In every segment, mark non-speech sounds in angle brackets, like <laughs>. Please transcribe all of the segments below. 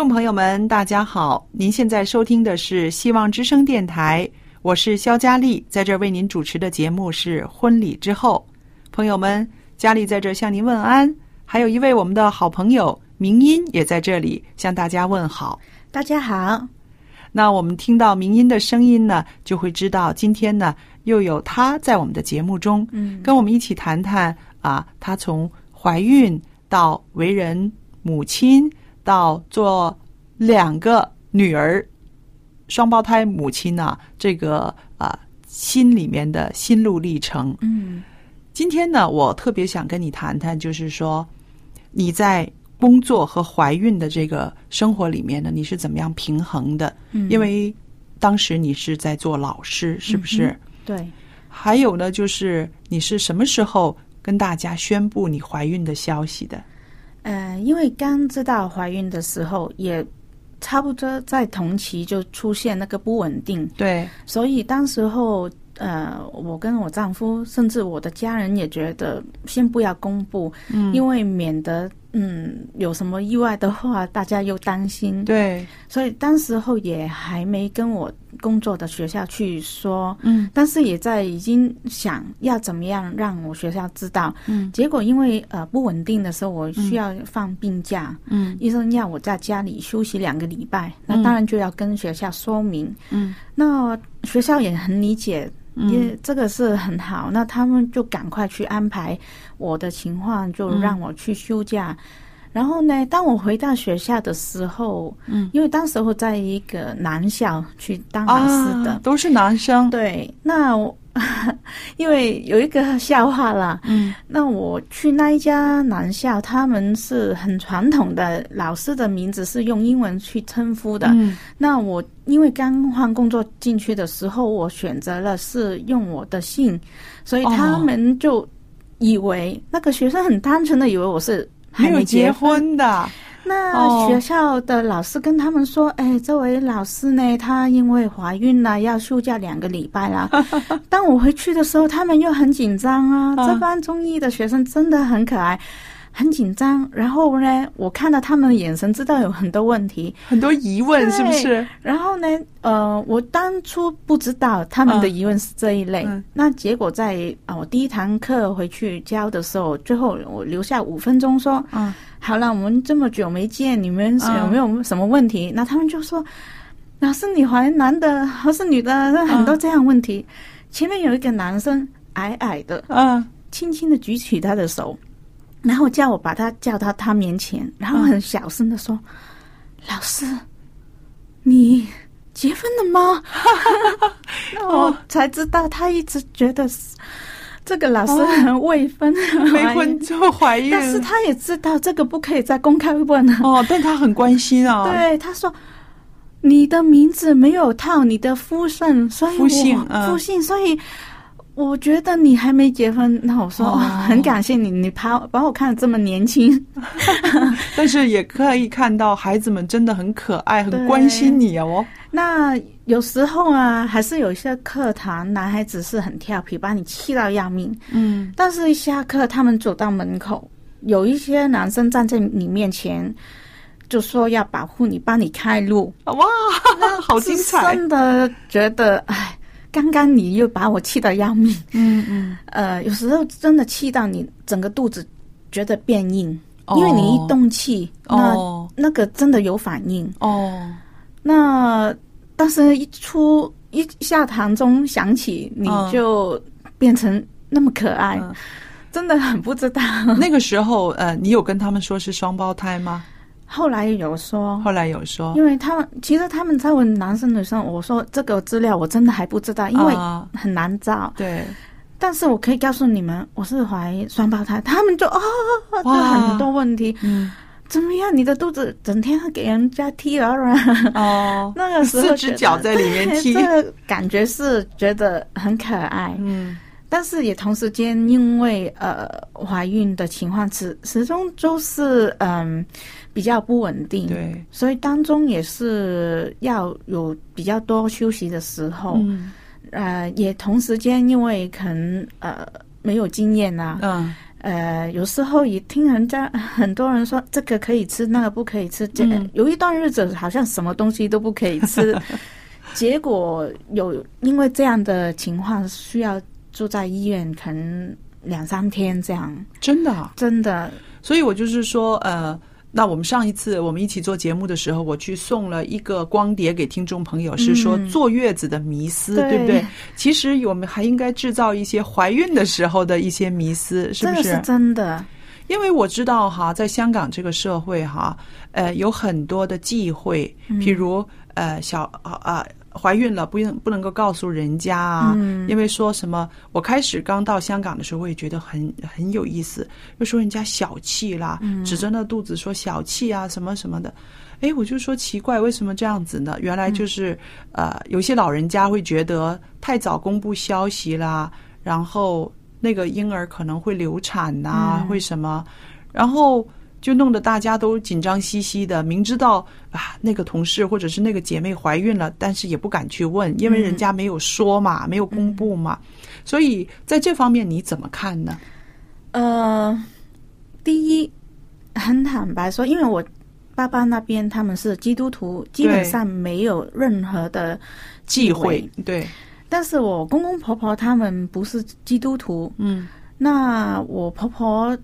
众朋友们，大家好！您现在收听的是希望之声电台，我是肖佳丽，在这为您主持的节目是《婚礼之后》。朋友们，佳丽在这向您问安，还有一位我们的好朋友明音也在这里向大家问好。大家好。那我们听到明音的声音呢，就会知道今天呢又有她在我们的节目中，嗯，跟我们一起谈谈啊，她从怀孕到为人母亲。到做两个女儿双胞胎母亲呢，这个啊心里面的心路历程。嗯，今天呢，我特别想跟你谈谈，就是说你在工作和怀孕的这个生活里面呢，你是怎么样平衡的？嗯，因为当时你是在做老师，是不是？对。还有呢，就是你是什么时候跟大家宣布你怀孕的消息的？呃，因为刚知道怀孕的时候，也差不多在同期就出现那个不稳定，对，所以当时候，呃，我跟我丈夫，甚至我的家人也觉得先不要公布，嗯，因为免得。嗯，有什么意外的话，大家又担心。对，所以当时候也还没跟我工作的学校去说。嗯，但是也在已经想要怎么样让我学校知道。嗯，结果因为呃不稳定的时候，我需要放病假。嗯，医生要我在家里休息两个礼拜，那当然就要跟学校说明。嗯，那学校也很理解。也这个是很好，那他们就赶快去安排我的情况，就让我去休假。然后呢，当我回到学校的时候，嗯，因为当时候在一个男校去当老师的，都是男生。对，那 <laughs> 因为有一个笑话啦，嗯，那我去那一家男校，他们是很传统的，老师的名字是用英文去称呼的。嗯，那我因为刚换工作进去的时候，我选择了是用我的姓，所以他们就以为那个学生很单纯的以为我是还。没有结婚的，那学校的老师跟他们说：“哎，这位老师呢，她因为怀孕了，要休假两个礼拜了。<laughs> 当我回去的时候，他们又很紧张啊。这班中医的学生真的很可爱。很紧张，然后呢，我看到他们的眼神，知道有很多问题，很多疑问，是不是？然后呢，呃，我当初不知道他们的疑问是这一类，那结果在啊，我第一堂课回去教的时候，最后我留下五分钟说，嗯，好了，我们这么久没见，你们有没有什么问题？那他们就说，老师，你怀男的还是女的？很多这样问题。前面有一个男生，矮矮的，嗯，轻轻的举起他的手。然后叫我把他叫到他面前，然后很小声的说：“老师，你结婚了吗？” <laughs> 那我才知道他一直觉得这个老师很未婚，没婚就怀孕。但是他也知道这个不可以再公开问哦，但他很关心啊。对，他说：“你的名字没有套你的夫姓，所以夫姓，夫姓，所以。”我觉得你还没结婚，那我说、哦哦、<laughs> 很感谢你，你把把我看得这么年轻，<laughs> 但是也可以看到孩子们真的很可爱，很对关心你哦。<laughs> 那有时候啊，还是有一些课堂，男孩子是很调皮，把你气到要命。嗯，但是，一下课，他们走到门口，有一些男生站在你面前，就说要保护你，帮你开路。哇，好精彩！真的觉得，哎，刚刚你又把我气到要命。嗯嗯，呃，有时候真的气到你整个肚子觉得变硬，哦因为你一动气，那、哦那个真的有反应。哦，那但是，一出一下堂中响起，你嗯就变成那么可爱，嗯真的很不知道。那个时候，呃，你有跟他们说是双胞胎吗？后来有说，后来有说，因为他们其实他们在问男生女生，我说这个资料我真的还不知道，因为啊很难找。对，但是我可以告诉你们，我是怀双胞胎，他们就啊，就哇很多问题。嗯，怎么样？你的肚子整天给人家踢了啊？哦，<laughs> 那个时候四只脚在里面踢 <laughs> 这个感觉是觉得很可爱。嗯但是也同时间，因为呃怀孕的情况始始终都是嗯、比较不稳定，对，所以当中也是要有比较多休息的时候，嗯。呃，也同时间因为可能呃没有经验啊，嗯。呃，有时候也听人家很多人说这个可以吃，那个不可以吃，这、嗯。有一段日子好像什么东西都不可以吃，<laughs> 结果有因为这样的情况需要住在医院，可能两三天这样，真的啊、真的所以我就是说，呃，那我们上一次我们一起做节目的时候，我去送了一个光碟给听众朋友，是说嗯坐月子的迷思，对对不对？其实我们还应该制造一些怀孕的时候的一些迷思，是不是？这是真的，因为我知道哈，在香港这个社会哈，呃，有很多的忌讳，嗯譬如呃小啊啊。怀孕了不能不能够告诉人家啊，嗯因为说什么？我开始刚到香港的时候，我也觉得很很有意思，又说人家小气啦，嗯指着那肚子说小气啊什么什么的。哎，我就说奇怪，为什么这样子呢？原来就是、呃，有些老人家会觉得太早公布消息啦，然后那个婴儿可能会流产呐、嗯会什么，然后就弄得大家都紧张兮兮的。明知道啊，那个同事或者是那个姐妹怀孕了，但是也不敢去问，因为人家没有说嘛，没有公布嘛。所以在这方面你怎么看呢？呃，第一，很坦白说，因为我爸爸那边他们是基督徒，基本上没有任何的忌讳，对，但是我公公婆婆他们不是基督徒，嗯那我婆婆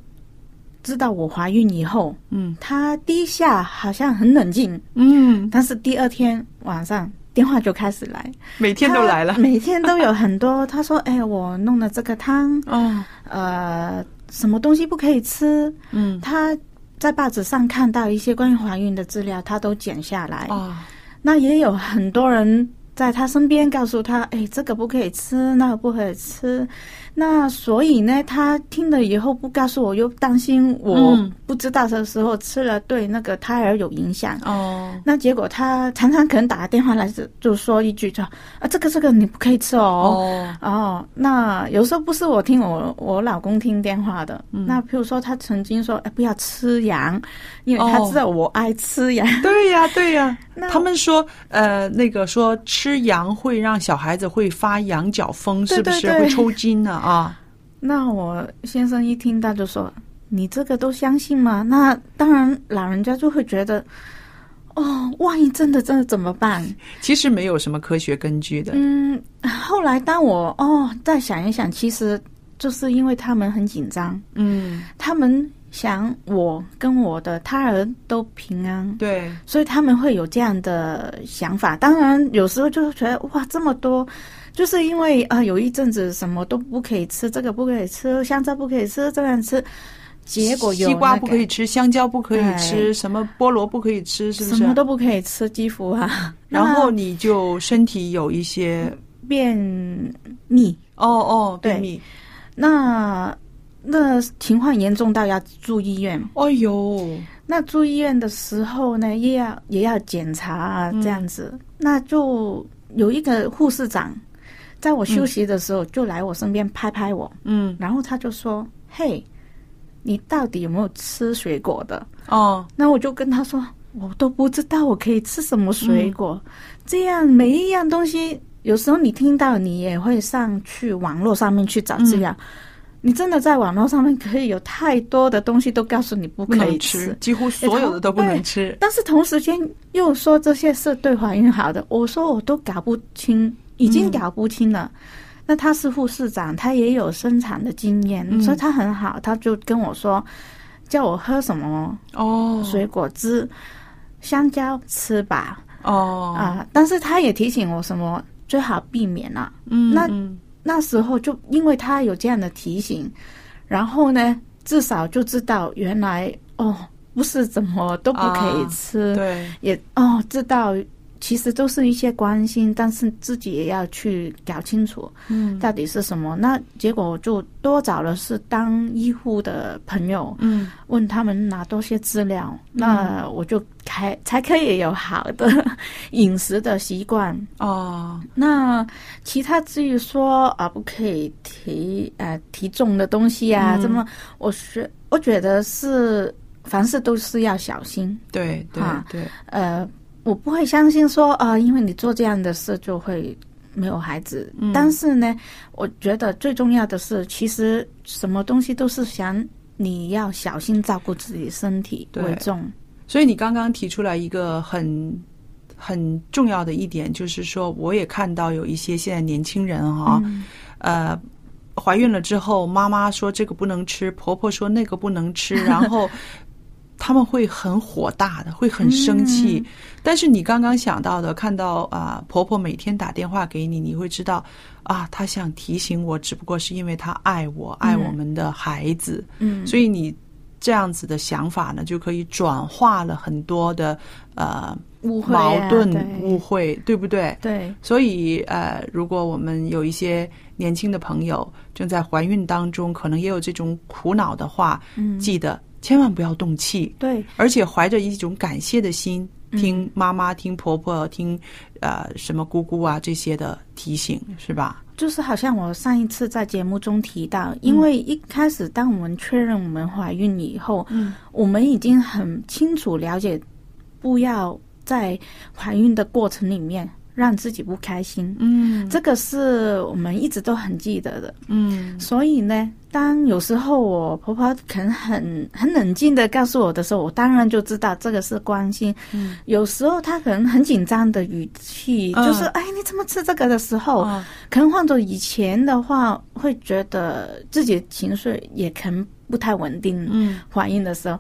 知道我怀孕以后，嗯她第一下好像很冷静，嗯，但是第二天晚上电话就开始来，每天都来了。每天都有很多。<laughs> 他说：“哎，我弄了这个汤，哦，呃，什么东西不可以吃？”嗯他在报纸上看到一些关于怀孕的资料，他都剪下来。哦，那也有很多人在他身边告诉他：“哎，这个不可以吃，那个不可以吃。”那所以呢，他听了以后不告诉我，又担心我嗯不知道的时候吃了对那个胎儿有影响。哦，那结果他常常可能打个电话来就就说一句：“就啊，这个这个你不可以吃哦。哦，哦，那有时候不是我听我我老公听电话的，嗯那譬如说他曾经说，哎，不要吃羊，因为他哦知道我爱吃羊。对呀，对呀。<laughs> 那他们说，呃，那个说吃羊会让小孩子会发羊角风，对是不是会抽筋呢？啊，那我先生一听到就说：“你这个都相信吗？”那当然，老人家就会觉得，哦，万一真的真的怎么办？其实没有什么科学根据的。嗯，后来当我哦再想一想，其实就是因为他们很紧张，嗯，他们想我跟我的胎儿都平安，对，所以他们会有这样的想法。当然，有时候就会觉得哇，这么多，就是因为啊、呃有一阵子什么都不可以吃，这个不可以吃，香蕉不可以吃，这样吃，结果有、西瓜不可以，吃，香蕉不可以哎吃，什么菠萝不可以吃，是不是？什么都不可以吃，几乎啊，然后你就身体有一些，便秘，哦哦，便秘，那那情况严重到要住医院。哎呦，那住医院的时候呢，也要也要检查啊，嗯。这样子，那就有一个护士长在我休息的时候就来我身边拍拍我，嗯，然后他就说：“嘿，你到底有没有吃水果的？”哦，那我就跟他说：“我都不知道我可以吃什么水果。这样每一样东西，有时候你听到，你也会上去网络上面去找资料。你真的在网络上面可以有太多的东西都告诉你不可以吃，几乎所有的都不能吃。但是同时间又说这些是对怀孕好的，我说我都搞不清，已经搞不清了。那他是护士长，他也有生产的经验，所以他很好，他就跟我说，叫我喝什么哦，水果汁，香蕉吃吧。哦啊，但是他也提醒我什么最好避免啊。嗯，那嗯那时候就因为他有这样的提醒，然后呢，至少就知道原来哦，不是怎么都不可以吃，对，也哦知道其实都是一些关心，但是自己也要去搞清楚嗯到底是什么。那结果我就多找了是当医护的朋友，嗯问他们拿多些资料，那我就开才可以有好的 <laughs> 饮食的习惯。哦，那其他至于说啊，不可以提呃提重的东西啊，嗯这么我觉我觉得是凡事都是要小心。对对啊对，呃，我不会相信说啊、因为你做这样的事就会没有孩子。嗯但是呢，我觉得最重要的是，其实什么东西都是想你要小心照顾自己身体为重。所以你刚刚提出来一个很很重要的一点，就是说，我也看到有一些现在年轻人哈、嗯呃，怀孕了之后，妈妈说这个不能吃，婆婆说那个不能吃，然后他们会很火大的，会很生气。嗯但是你刚刚想到的，看到啊、婆婆每天打电话给你，你会知道啊，她想提醒我，只不过是因为她爱我，爱我们的孩子，嗯，所以你。这样子的想法呢，就可以转化了很多的呃误会啊矛盾、误会，对不对？对，所以，呃，如果我们有一些年轻的朋友正在怀孕当中，可能也有这种苦恼的话，嗯，记得千万不要动气，对，而且怀着一种感谢的心，嗯。听妈妈、听婆婆、听呃什么姑姑啊这些的提醒，是吧？就是好像我上一次在节目中提到，因为一开始当我们确认我们怀孕以后，嗯，我们已经很清楚了解，不要在怀孕的过程里面让自己不开心。嗯这个是我们一直都很记得的。嗯所以呢，当有时候我婆婆可能很很冷静的告诉我的时候，我当然就知道这个是关心。嗯，有时候她可能很紧张的语气，嗯就是哎，你怎么吃这个的时候，哦可能换做以前的话，会觉得自己的情绪也可能不太稳定。嗯反应的时候，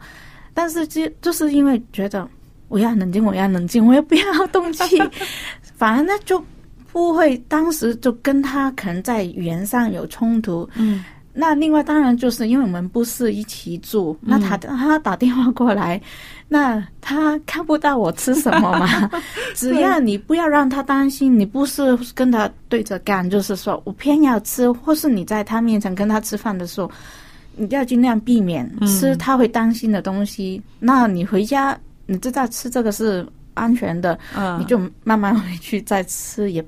但是就就是因为觉得我要冷静，我要冷静，我也不要动气，<laughs> 反而呢就不会当时就跟他可能在语言上有冲突。嗯那另外当然就是因为我们不是一起住，那他他打电话过来，那他看不到我吃什么嘛？<laughs> 只要你不要让他担心，你不是跟他对着干，就是说我偏要吃，或是你在他面前跟他吃饭的时候，你要尽量避免吃他会担心的东西。那你回家，你知道吃这个是安全的，嗯，你就慢慢回去再吃，也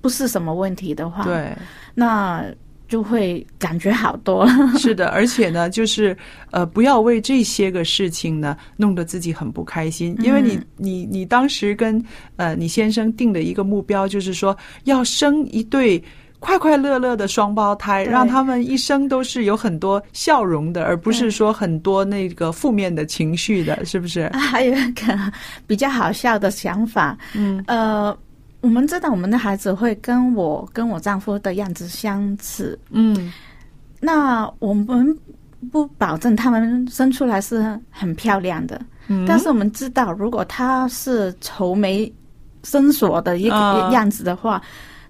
不是什么问题的话，，对。那就会感觉好多了。<laughs> 是的，而且呢，就是呃，不要为这些个事情呢弄得自己很不开心，因为你嗯你你当时跟呃你先生定的一个目标就是说要生一对。快快乐乐的双胞胎，让他们一生都是有很多笑容的，而不是说很多那个负面的情绪的，是不是？还 <laughs> 有一个比较好笑的想法，嗯。呃，我们知道我们的孩子会跟我跟我丈夫的样子相似，嗯。那我们不保证他们生出来是很漂亮的，嗯，但是我们知道，如果他是愁眉深锁的一个啊。样子的话，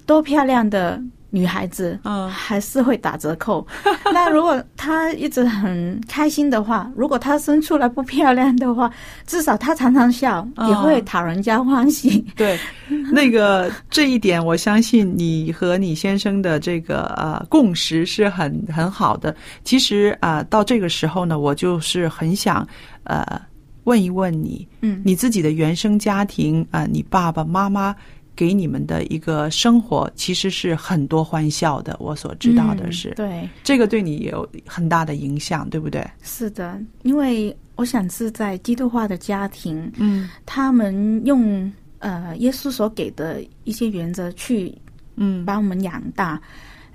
多漂亮的女孩子，嗯还是会打折扣。<laughs> 那如果她一直很开心的话，如果她生出来不漂亮的话，至少她常常笑，啊也会讨人家欢喜。对，<laughs> 那个这一点，我相信你和你先生的这个呃共识是很很好的。其实啊、呃到这个时候呢，我就是很想呃问一问你，嗯你自己的原生家庭啊、呃你爸爸妈妈给你们的一个生活，其实是很多欢笑的。我所知道的是，对。这个对你有很大的影响，对不对？是的，因为我想是在基督化的家庭，嗯。他们用呃耶稣所给的一些原则去嗯。把我们养大，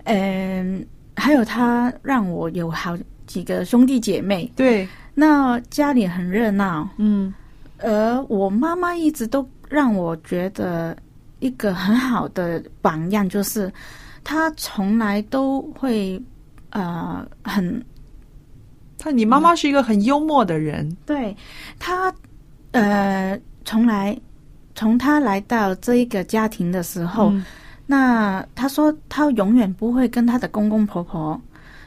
嗯、还有他让我有好几个兄弟姐妹，对，那家里很热闹，嗯。而我妈妈一直都让我觉得一个很好的榜样，就是他从来都会呃很他你妈妈是一个很幽默的人，对他呃从来从他来到这一个家庭的时候，嗯。那他说他永远不会跟他的公公婆婆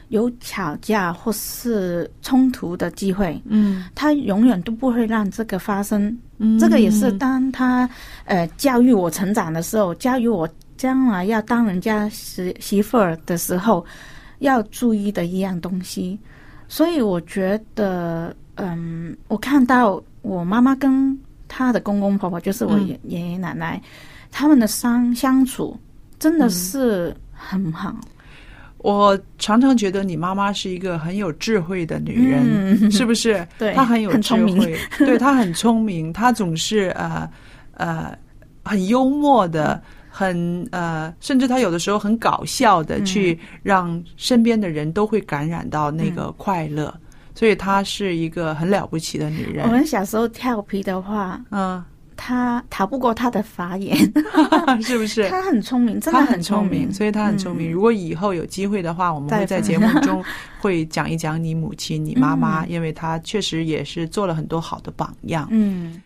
有吵架或是冲突的机会，嗯他永远都不会让这个发生。嗯这个也是当他呃教育我成长的时候，教育我将来要当人家媳媳妇儿的时候要注意的一样东西。所以我觉得，嗯，我看到我妈妈跟她的公公婆婆，就是我爷爷奶奶，他们的相相处真的是很好。我常常觉得你妈妈是一个很有智慧的女人，嗯。是不是？<laughs> 对她很有智慧，<laughs> 对她很聪明，她总是呃呃很幽默的，很呃，甚至她有的时候很搞笑的，嗯。去让身边的人都会感染到那个快乐。所以她是一个很了不起的女人。我人。们小时候调皮的话，嗯，她逃不过他的法眼，<laughs> 是不是？他很聪明，真他的很聪明，所以他很聪明。嗯如果以后有机会的话，我们会在节目中 <laughs> 会讲一讲你母亲、你妈妈，因为她确实也是做了很多好的榜样。嗯。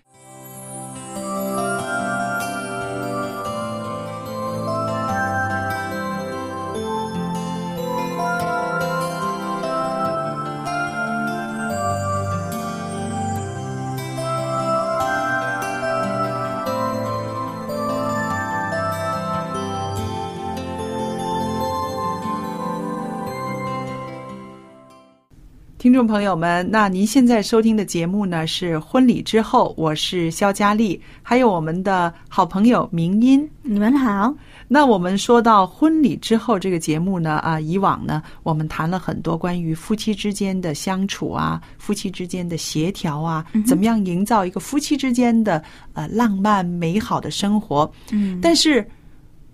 听众朋友们，那您现在收听的节目呢是《婚礼之后》，我是肖佳丽，还有我们的好朋友明音。你们好，那我们说到婚礼之后这个节目呢，啊，以往呢，我们谈了很多关于夫妻之间的相处啊，夫妻之间的协调啊，怎么样营造一个夫妻之间的呃浪漫美好的生活。嗯，但是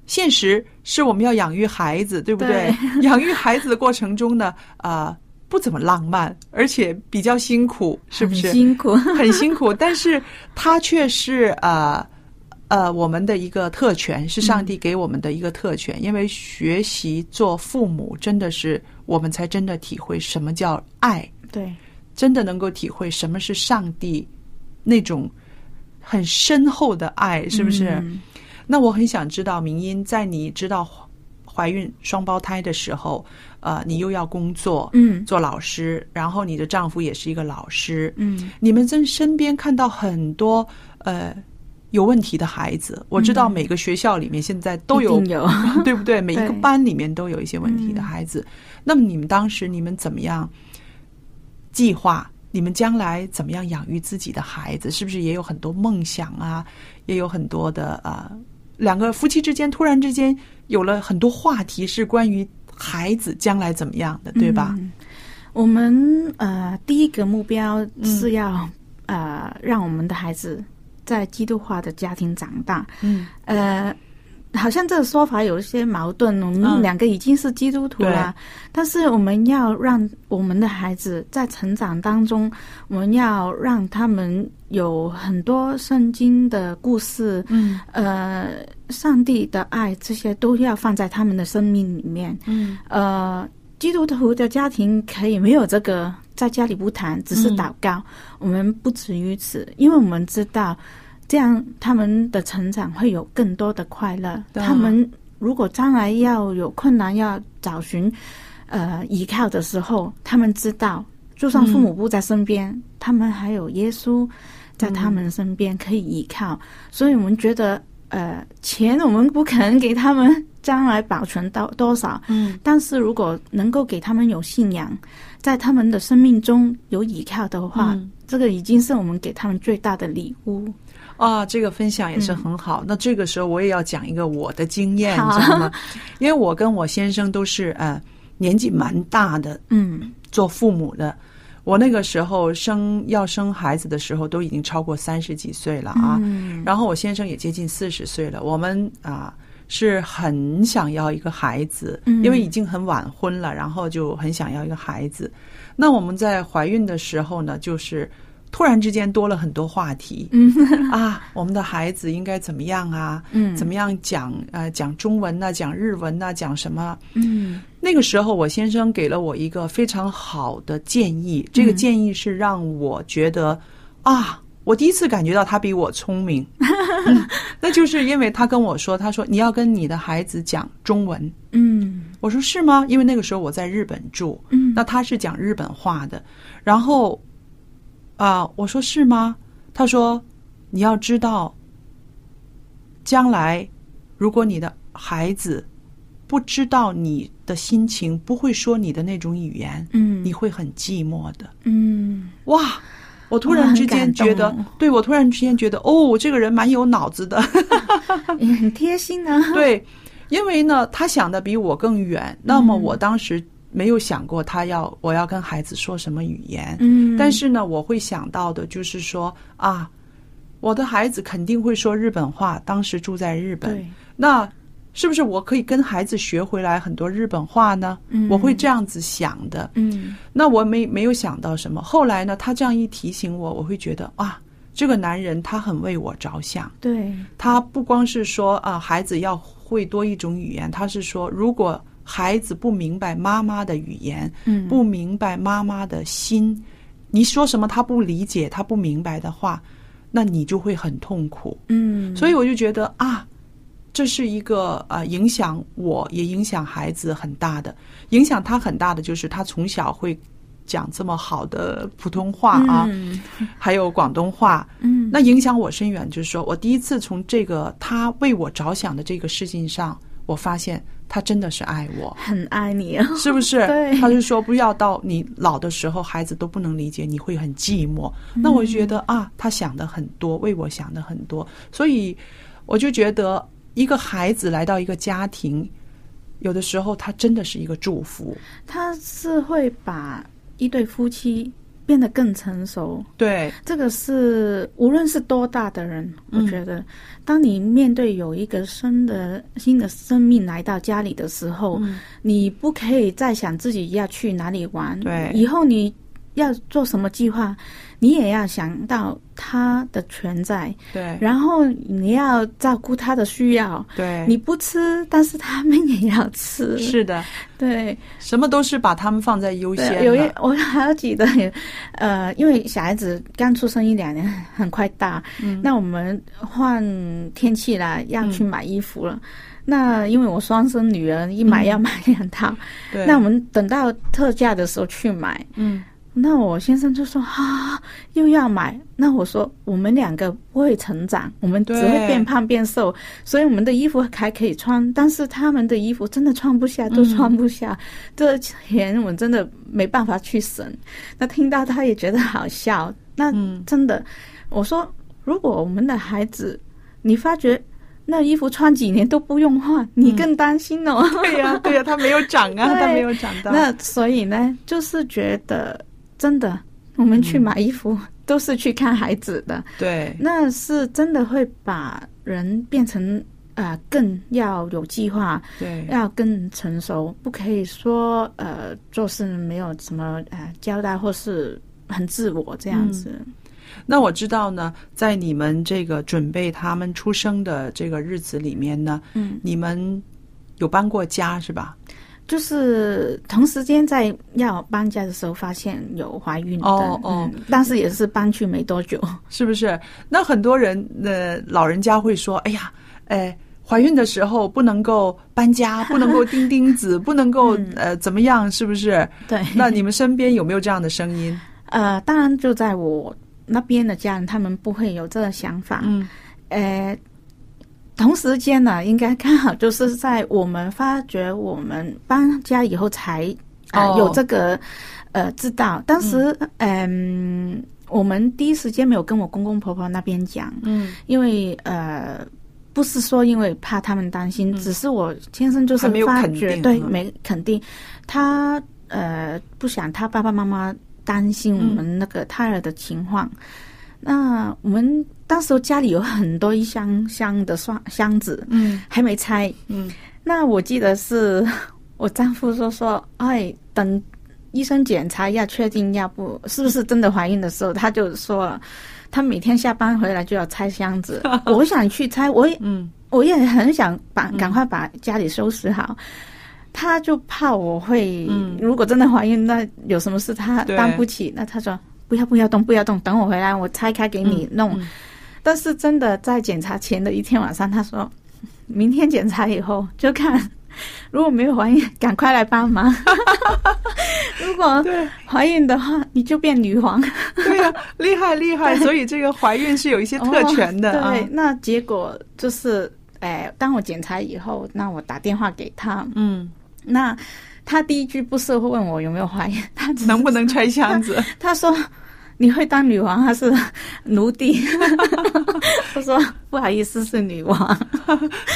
现实是我们要养育孩子，对不对？<laughs> 养育孩子的过程中呢，呃，不怎么浪漫，而且比较辛苦，是不是？很辛苦，<laughs> 很辛苦，但是它却是呃呃我们的一个特权，是上帝给我们的一个特权。因为学习做父母，真的是我们才真的体会什么叫爱，对，真的能够体会什么是上帝那种很深厚的爱，是不是？嗯那我很想知道，明音在你知道怀孕双胞胎的时候，呃，你又要工作，嗯做老师，然后你的丈夫也是一个老师，嗯你们在身边看到很多呃有问题的孩子，我知道每个学校里面现在都有，<laughs> 对不对？<laughs> 每一个班里面都有一些问题的孩子。那么你们当时你们怎么样计划？你们将来怎么样养育自己的孩子？是不是也有很多梦想啊？也有很多的呃，两个夫妻之间突然之间有了很多话题，是关于孩子将来怎么样的，对吧？嗯我们呃第一个目标嗯是要、呃让我们的孩子在基督化的家庭长大。嗯呃，好像这个说法有一些矛盾。我嗯们两个已经是基督徒了，但是我们要让我们的孩子在成长当中，我们要让他们有很多圣经的故事，嗯呃，上帝的爱这些都要放在他们的生命里面。嗯呃，基督徒的家庭可以没有这个，在家里不谈，只是嗯祷告。我们不止于此，因为我们知道，这样他们的成长会有更多的快乐。他们如果将来要有困难，要找寻呃依靠的时候，他们知道，就算父母不在身边，他们还有耶稣在他们身边可以依靠。所以我们觉得呃，钱我们不可能给他们将来保存到多少，嗯，但是如果能够给他们有信仰，在他们的生命中有依靠的话，嗯这个已经是我们给他们最大的礼物。啊，这个分享也是很好。那这个时候我也要讲一个我的经验，你知道吗？因为我跟我先生都是呃年纪蛮大的，嗯做父母的。我那个时候生要生孩子的时候，都已经超过三十几岁了啊。嗯然后我先生也接近四十岁了，我们啊是很想要一个孩子，嗯因为已经很晚婚了，然后就很想要一个孩子。那我们在怀孕的时候呢，就是突然之间多了很多话题，嗯。<laughs> 啊，我们的孩子应该怎么样啊？嗯。怎么样讲呃讲中文呢、讲日文呢、讲什么？嗯。那个时候，我先生给了我一个非常好的建议，这个建议是让我觉得、啊，我第一次感觉到他比我聪明、<laughs> 嗯那就是因为他跟我说，他说你要跟你的孩子讲中文。嗯。我说是吗？因为那个时候我在日本住，嗯。那他是讲日本话的，然后啊、我说是吗？他说你要知道，将来如果你的孩子不知道你的心情，不会说你的那种语言，嗯你会很寂寞的。嗯哇！我突然之间觉得，对我突然之间觉得，哦，这个人蛮有脑子的。<laughs> 也很贴心啊。<laughs> 对，因为呢，他想的比我更远。那么我当时没有想过他要我要跟孩子说什么语言，嗯，但是呢，我会想到的就是说啊，我的孩子肯定会说日本话。当时住在日本，那是不是我可以跟孩子学回来很多日本话呢？嗯我会这样子想的。嗯那我没没有想到什么。后来呢，他这样一提醒我，我会觉得啊，这个男人他很为我着想。对，他不光是说啊，孩子要会多一种语言，他是说，如果孩子不明白妈妈的语言，嗯。不明白妈妈的心，你说什么他不理解，他不明白的话，那你就会很痛苦。嗯，所以我就觉得啊，这是一个呃影响我也影响孩子很大的，影响他很大的就是他从小会讲这么好的普通话啊，嗯。还有广东话，嗯。那影响我深远。就是说我第一次从这个他为我着想的这个事情上，我发现他真的是爱我。很爱你啊。是不是？对他就说不要到你老的时候，孩子都不能理解，你会很寂寞。那我就觉得啊，他想的很多，为我想的很多，所以我就觉得一个孩子来到一个家庭，有的时候他真的是一个祝福。他是会把一对夫妻变得更成熟。对，这个是无论是多大的人，我嗯觉得，当你面对有一个新的新的生命来到家里的时候，嗯你不可以再想自己要去哪里玩。对以后你要做什么计划，你也要想到他的存在，对，然后你要照顾他的需要。对，你不吃，但是他们也要吃。是的，<laughs> 对，什么都是把他们放在优先，有一。我还记得，呃，因为小孩子刚出生一两年，很快大，嗯那我们换天气了，要去买衣服了。那因为我双生女儿，一买要买两套，嗯对，那我们等到特价的时候去买。嗯，那我先生就说啊，又要买。那我说我们两个不会成长，我们只会变胖变瘦，所以我们的衣服还可以穿，但是他们的衣服真的穿不下，都穿不下。这钱我真的没办法去省。那听到他也觉得好笑。那嗯真的，我说如果我们的孩子，你发觉。那衣服穿几年都不用换，你更担心哦。对呀、对呀、他没有长啊，对他没有长大。<laughs> 那所以呢，就是觉得真的，我们去买衣服、都是去看孩子的，对，那是真的会把人变成啊、呃更要有计划，对，要更成熟，不可以说呃做事没有什么呃交代或是很自我这样子。那我知道呢，在你们这个准备他们出生的这个日子里面呢，嗯，你们有搬过家是吧？就是同时间在要搬家的时候发现有怀孕的，哦哦嗯，但是也是搬去没多久。<laughs> 是不是？那很多人呃老人家会说：“哎呀，哎，怀孕的时候不能够搬家，不能够钉钉子，<laughs> 不能够、嗯呃怎么样？是不是？”对，那你们身边有没有这样的声音？<laughs> 呃，当然就在我那边的家人，他们不会有这个想法。嗯呃，同时间呢，应该刚好就是在我们发觉我们搬家以后才啊、哦有这个呃知道。当时嗯、我们第一时间没有跟我公公婆婆那边讲，嗯因为呃。不是说因为怕他们担心，只是我先生就是发觉对没肯定，他呃不想他爸爸妈妈担心我们那个胎儿的情况。那我们当时家里有很多一箱箱的箱箱子，嗯还没拆。嗯那我记得是 <laughs> 我丈夫说说，哎，等医生检查要确定要不是不是真的怀孕的时候，他就说，他每天下班回来就要拆箱子。<laughs> 我想去拆，我也嗯我也很想把赶快把家里收拾好。他就怕我会，嗯如果真的怀孕，那有什么事他对担不起。那他说不要不要动不要动，等我回来我拆开给你弄。嗯但是真的在检查前的一天晚上，他说明天检查以后就看，<laughs> 如果没有怀孕，赶快来帮忙。<laughs> 如果对怀孕的话，你就变女皇。对呀、厉害厉害！所以这个怀孕是有一些特权的啊。哦对，那结果就是，哎，当我检查以后，那我打电话给他，嗯，那他第一句不是问我有没有怀孕，<laughs> 他只能不能拆箱子？<laughs> 他说：“你会当女王还是奴隶？” <laughs> 他说：“不好意思，是女王。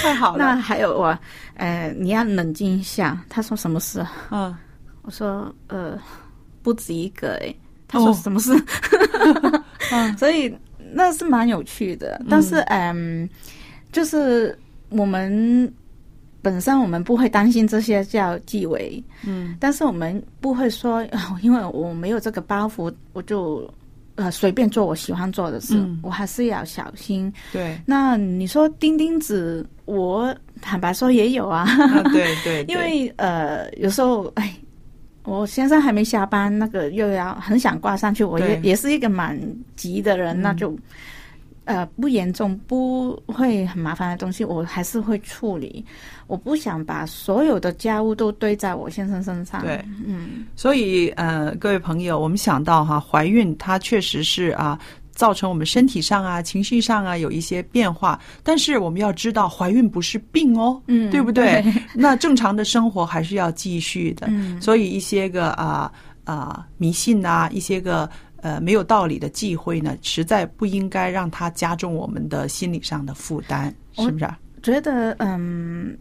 太好了那了。还有我，呃，你要冷静一下。”他说：“什么事？”嗯我说：“呃，不止一个。”诶，他说：“哦什么事？”嗯所以那是蛮有趣的。但是，嗯，就是我们本身我们不会担心这些叫纪委，嗯。但是我们不会说，啊 <laughs> 因为我没有这个包袱，我就呃随便做我喜欢做的事，嗯。我还是要小心。对。那你说钉钉子，我坦白说也有啊，啊对对，对。<laughs> 因为呃有时候哎。我先生还没下班，那个又要很想挂上去，我也也是一个蛮急的人，嗯。那就呃不严重，不会很麻烦的东西，我还是会处理。我不想把所有的家务都堆在我先生身上。对，嗯，所以呃，各位朋友，我们想到哈，怀孕它确实是啊。造成我们身体上啊、情绪上啊有一些变化，但是我们要知道，怀孕不是病哦，嗯对不对？对 <laughs> 那正常的生活还是要继续的。嗯所以一些个啊啊迷信啊，一些个呃没有道理的忌讳呢，实在不应该让它加重我们的心理上的负担，是不是啊？觉得嗯，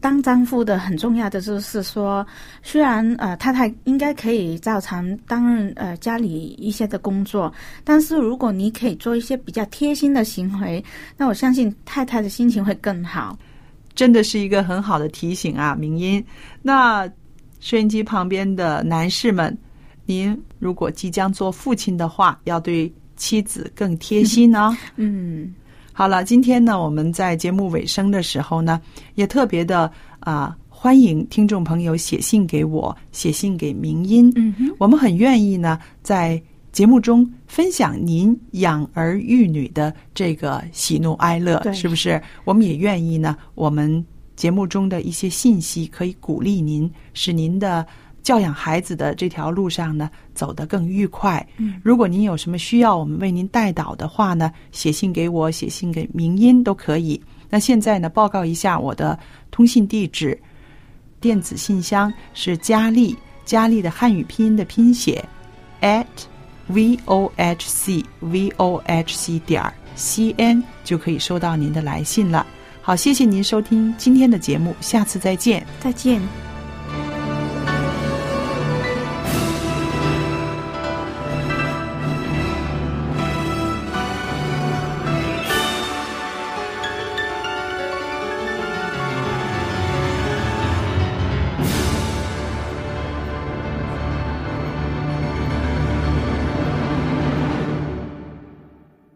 当丈夫的很重要的就是说，虽然呃太太应该可以照常担任呃家里一些的工作，但是如果你可以做一些比较贴心的行为，那我相信太太的心情会更好。真的是一个很好的提醒啊，明音。那收音机旁边的男士们，您如果即将做父亲的话，要对妻子更贴心哦。嗯好了，今天呢，我们在节目尾声的时候呢，也特别的啊、欢迎听众朋友写信给我，写信给明音。嗯哼，我们很愿意呢，在节目中分享您养儿育女的这个喜怒哀乐，是不是？我们也愿意呢，我们节目中的一些信息可以鼓励您，使您的教养孩子的这条路上呢走得更愉快。嗯，如果您有什么需要我们为您带导的话呢，写信给我，写信给明音都可以。那现在呢，报告一下我的通信地址，电子信箱是佳丽，佳丽的汉语拼音的拼写 at v o h c v o h c 点儿 c n 就可以收到您的来信了。好，谢谢您收听今天的节目，下次再见。再见。